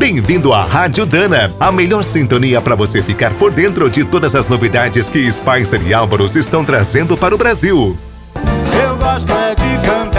Bem-vindo à Rádio Dana, a melhor sintonia para você ficar por dentro de todas as novidades que Spicer e Álvaros estão trazendo para o Brasil. Eu gosto é de cantar,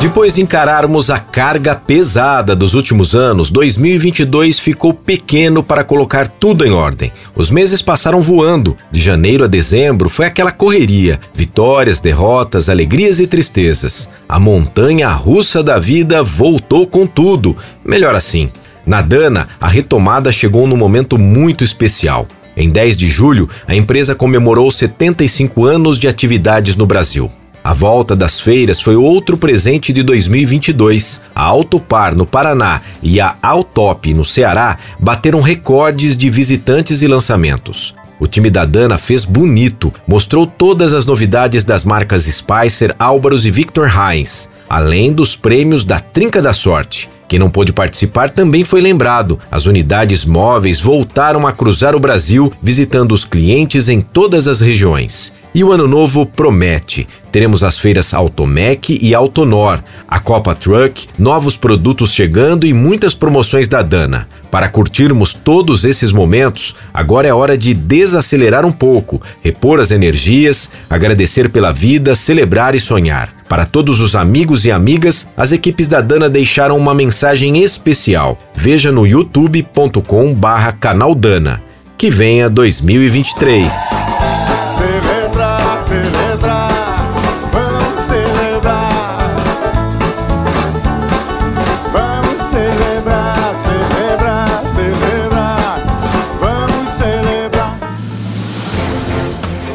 Depois de encararmos a carga pesada dos últimos anos, 2022 ficou pequeno para colocar tudo em ordem. Os meses passaram voando. De janeiro a dezembro foi aquela correria: vitórias, derrotas, alegrias e tristezas. A montanha russa da vida voltou com tudo. Melhor assim. Na Dana, a retomada chegou num momento muito especial. Em 10 de julho, a empresa comemorou 75 anos de atividades no Brasil. A volta das feiras foi outro presente de 2022. A Autopar no Paraná e a Autop no Ceará bateram recordes de visitantes e lançamentos. O time da Dana fez bonito, mostrou todas as novidades das marcas Spicer, Álvaros e Victor Heinz, além dos prêmios da Trinca da Sorte. Quem não pôde participar também foi lembrado. As unidades móveis voltaram a cruzar o Brasil, visitando os clientes em todas as regiões. E o ano novo promete. Teremos as feiras Automec e Autonor, a Copa Truck, novos produtos chegando e muitas promoções da Dana. Para curtirmos todos esses momentos, agora é hora de desacelerar um pouco, repor as energias, agradecer pela vida, celebrar e sonhar. Para todos os amigos e amigas, as equipes da Dana deixaram uma mensagem especial. Veja no youtube.com/barra canal Dana. Que venha 2023.